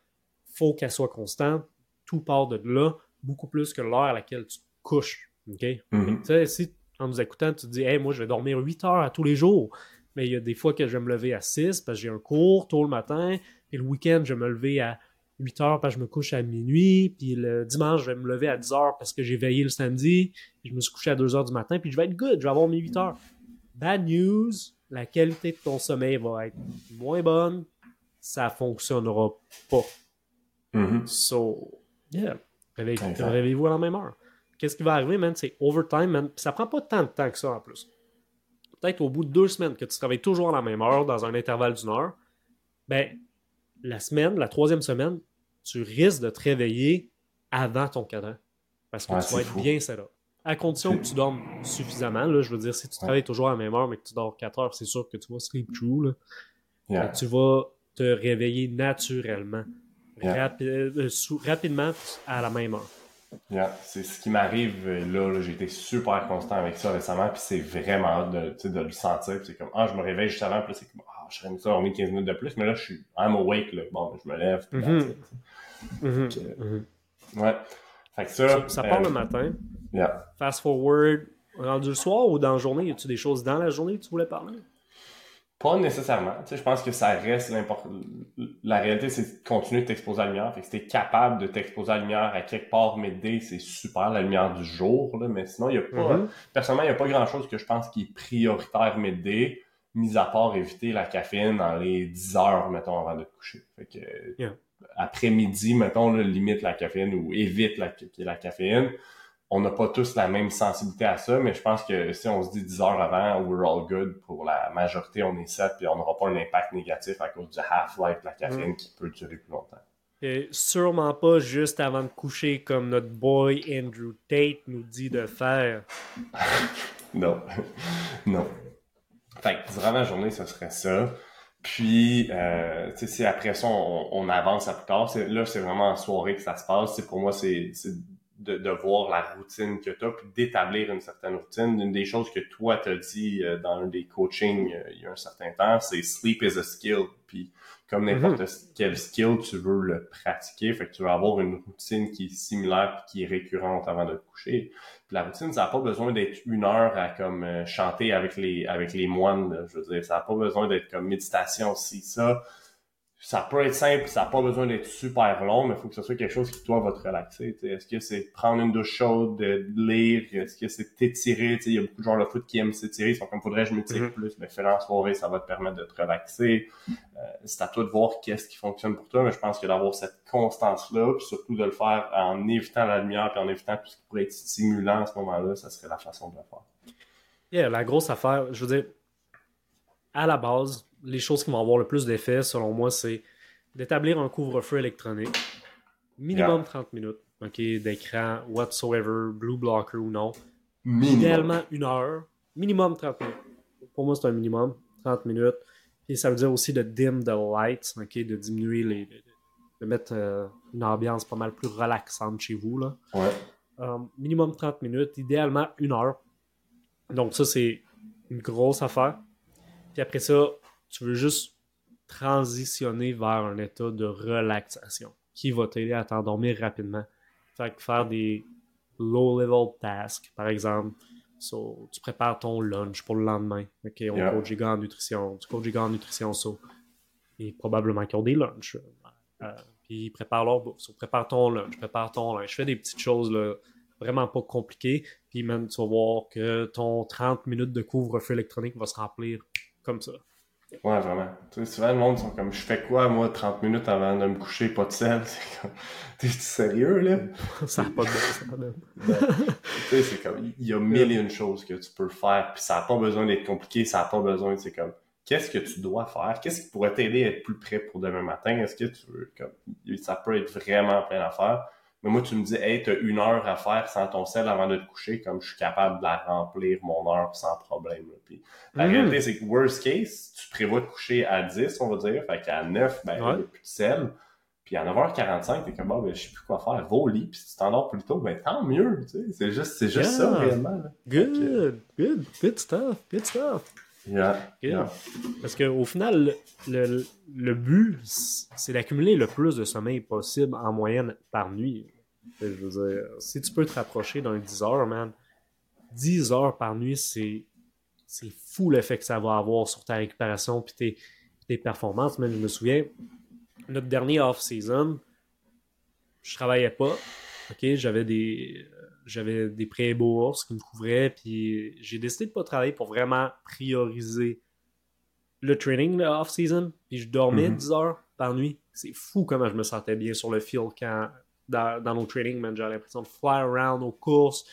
faut qu'elle soit constante. Tout part de là, beaucoup plus que l'heure à laquelle tu te couches. OK? Tu sais, si en nous écoutant, tu te dis, hey, moi, je vais dormir 8 heures à tous les jours. Mais il y a des fois que je vais me lever à 6 parce que j'ai un cours tôt le matin. Puis le week-end, je vais me lever à 8 heures parce que je me couche à minuit. Puis le dimanche, je vais me lever à 10 heures parce que j'ai veillé le samedi. Puis je me suis couché à 2 heures du matin. Puis je vais être good. Je vais avoir mes 8 heures. Bad news, la qualité de ton sommeil va être moins bonne. Ça fonctionnera pas. Mhm. So, yeah. Réveillez-vous à la même heure. Qu'est-ce qui va arriver, man? C'est overtime, man. Puis ça prend pas tant de temps que ça, en plus. Peut-être au bout de deux semaines que tu travailles toujours à la même heure, dans un intervalle d'une heure, ben, la semaine, la troisième semaine, tu risques de te réveiller avant ton cadran. Parce que Ouais, tu vas être fou. bien set up. À condition que tu dormes suffisamment, là, je veux dire, si tu travailles toujours à la même heure, mais que tu dors 4 heures, c'est sûr que tu vas sleep through, là. Yeah. Tu vas te réveiller naturellement. Yeah. Rapi- euh, sous- rapidement à la même heure. Yeah. C'est ce qui m'arrive euh, là, là. j'ai été super constant avec ça récemment, puis c'est vraiment de, de le sentir. C'est comme, ah, je me réveille juste avant, puis c'est comme, ah, je serais mieux ça dormir 15 minutes de plus, mais là, je suis, I'm awake, là. Bon, je me lève, puis Mhm. Mhm, Ok. mhm. Ouais. Fait que ça. Ça, ça part euh, le matin. yeah. Fast forward, rendu le soir ou dans la journée, y a-tu des choses dans la journée que tu voulais parler? Pas nécessairement. Tu sais, je pense que ça reste l'important. La réalité, c'est de continuer de t'exposer à la lumière. Fait que si t'es capable de t'exposer à la lumière à quelque part midday, c'est super, la lumière du jour, là. Mais sinon, il y a pas, Mhm. personnellement, il n'y a pas grand chose que je pense qui est prioritaire midday, mis à part éviter la caféine dans les 10 heures, mettons, avant de te coucher. Fait que, Yeah. après-midi, mettons, là, limite la caféine ou évite la, la caféine. On n'a pas tous la même sensibilité à ça, mais je pense que si on se dit 10 heures avant, we're all good. Pour la majorité, on est set, puis on n'aura pas un impact négatif à cause du half-life de la caféine qui peut durer plus longtemps. Et sûrement pas juste avant de coucher comme notre boy Andrew Tate nous dit de faire. Non. non. Fait que durant la journée, ce serait ça. Puis, euh, si après ça, on, on avance à plus tard, là, c'est vraiment en soirée que ça se passe. C'est pour moi, c'est de, de voir la routine que tu as, puis d'établir une certaine routine. Une des choses que toi t'as dit euh, dans un des coachings euh, il y a un certain temps, c'est sleep is a skill. Puis comme n'importe mm-hmm. quel skill, tu veux le pratiquer, fait que tu veux avoir une routine qui est similaire puis qui est récurrente avant de te coucher. Puis la routine, ça n'a pas besoin d'être une heure à comme euh, chanter avec les avec les moines. je veux dire, ça n'a pas besoin d'être comme méditation, si ça ça peut être simple, ça n'a pas besoin d'être super long, mais il faut que ce soit quelque chose qui, toi, va te relaxer. Est-ce que c'est prendre une douche chaude, de lire? Est-ce que c'est t'étirer? Il y a beaucoup de gens de foot qui aiment s'étirer. Ils sont comme, faudrait que je m'étire mm-hmm. plus. Mais en soirée, ça va te permettre de te relaxer. Euh, c'est à toi de voir qu'est-ce qui fonctionne pour toi, mais je pense que d'avoir cette constance-là, puis surtout de le faire en évitant la lumière, puis en évitant tout ce qui pourrait être stimulant à ce moment-là, ça serait la façon de le faire. Yeah, la grosse affaire, je veux dire, à la base, les choses qui vont avoir le plus d'effet, selon moi, c'est d'établir un couvre-feu électronique, minimum 30 minutes, ok, d'écran whatsoever, blue blocker ou non. Idéalement une heure, minimum 30 minutes. Pour moi, c'est un minimum, 30 minutes. Et ça veut dire aussi de dim the lights, ok, de diminuer les. de mettre euh, une ambiance pas mal plus relaxante chez vous. Là. Ouais. Euh, minimum 30 minutes, idéalement une heure. Donc, ça, c'est une grosse affaire. Puis après ça, tu veux juste transitionner vers un état de relaxation qui va t'aider à t'endormir rapidement. Fait que faire des low-level tasks, par exemple. tu prépares ton lunch pour le lendemain. OK, on coach les gars en nutrition. Tu coaches les gars en nutrition, so. Et probablement qu'ils ont des lunchs. Euh, puis ils préparent leur bouffe. So, prépare ton lunch, prépare ton lunch. Je fais des petites choses là, vraiment pas compliquées. Puis même, tu vas voir que ton 30 minutes de couvre-feu électronique va se remplir comme ça. Ouais, vraiment. Tu sais, souvent, le monde sont comme, je fais quoi, moi, 30 minutes avant de me coucher, pas de sel? C'est comme, t'es sérieux, là? ça n'a pas de ça Tu sais, c'est comme, il y a mille et une choses que tu peux faire, puis ça n'a pas besoin d'être compliqué, ça n'a pas besoin, c'est comme, qu'est-ce que tu dois faire? Qu'est-ce qui pourrait t'aider à être plus prêt pour demain matin? Est-ce que tu veux, comme, ça peut être vraiment plein d'affaires. Mais moi, tu me dis, hey, t'as une heure à faire sans ton sel avant de te coucher, comme je suis capable de la remplir mon heure sans problème. Puis, la mm-hmm. réalité, c'est que worst case, tu prévois de coucher à 10, on va dire, fait qu'à 9, ben, il n'y a plus de sel. Puis à 9h45, t'es comme, bon, ben, je sais plus quoi faire, va au lit, puis si tu t'endors plus tôt, ben, tant mieux, tu sais. C'est juste, c'est juste ça, réellement. Good, good, good stuff, good stuff. Yeah, Parce qu'au final, le, le, but, c'est d'accumuler le plus de sommeil possible en moyenne par nuit. Je veux dire, si tu peux te rapprocher d'un 10 heures, man, 10 heures par nuit, c'est, c'est fou l'effet que ça va avoir sur ta récupération et tes, tes performances. Même, je me souviens, notre dernier off-season, je travaillais pas. OK, j'avais des j'avais des prêts bourses qui me couvraient, puis j'ai décidé de pas travailler pour vraiment prioriser le training, le off-season, puis je dormais 10 mhm. heures par nuit. C'est fou comment je me sentais bien sur le field quand, dans, dans nos trainings, man, j'avais l'impression de fly around aux courses,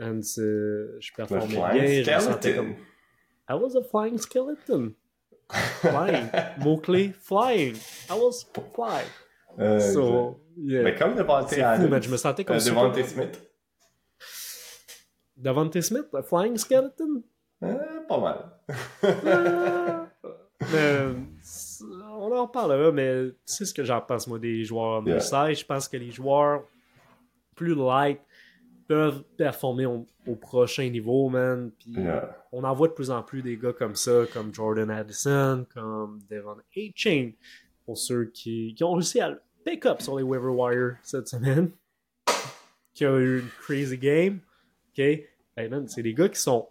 and je performais bien, je me sentais comme... I was a flying skeleton. Flying. Mot-clé, flying. I was flying. Euh, so, yeah. Mais comme Devante Adams. je me sentais comme euh, Devante Smith. Davante Smith, Flying Skeleton? Euh, pas mal. mais, on en reparlera, mais tu sais ce que j'en pense, moi, des joueurs de yeah. Je pense que les joueurs plus light peuvent performer au, prochain niveau, man. Puis on en voit de plus en plus des gars comme ça, comme Jordan Addison, comme Devon A-Chain, pour ceux qui, qui ont réussi à le pick up sur les waiver wire cette semaine, qui a eu une crazy game. OK? c'est des gars qui sont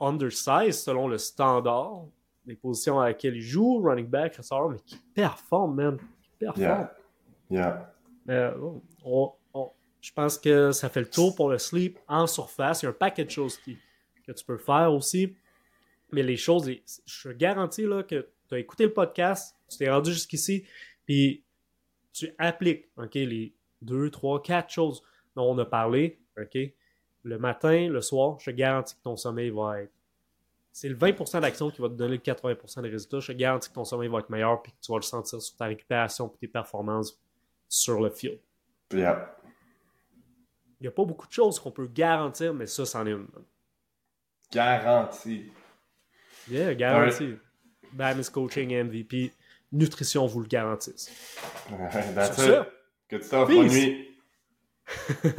undersized selon le standard des positions à laquelle ils jouent, running back, receiver, mais qui performent, man. Qui performent. Yeah. yeah. je pense que ça fait le tour pour le sleep en surface. Il y a un paquet de choses que tu peux faire aussi. Mais les choses, je te garantis là, que tu as écouté le podcast, tu t'es rendu jusqu'ici, puis tu appliques ok, les deux, trois, quatre choses dont on a parlé. ok? Le matin, le soir, je te garantis que ton sommeil va être. C'est le 20% d'action qui va te donner le 80% des résultats. Je te garantis que ton sommeil va être meilleur et que tu vas le sentir sur ta récupération et tes performances sur le field. Yeah. Il n'y a pas beaucoup de choses qu'on peut garantir, mais ça, c'en est une. Garantie. Yeah, garantie. Ouais. Coaching MVP. Nutrition vous le garantisse. That's it. Good stuff. Bonne nuit.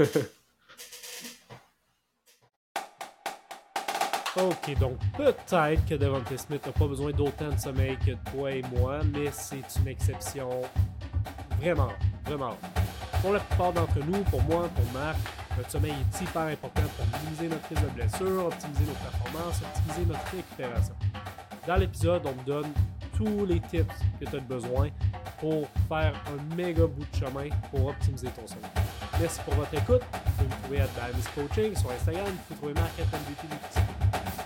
ok, donc peut-être que Devontae Smith n'a pas besoin d'autant de sommeil que toi et moi, mais c'est une exception vraiment, vraiment. Pour la plupart d'entre nous, pour moi, pour Marc, notre sommeil est hyper important pour minimiser notre risque de blessure, optimiser nos performances, optimiser notre récupération. Dans l'épisode, on me donne tous les tips que tu as besoin pour faire un méga bout de chemin pour optimiser ton sommeil. Merci pour votre écoute. Vous pouvez me trouver à Coaching sur Instagram. Vous pouvez trouver Marc à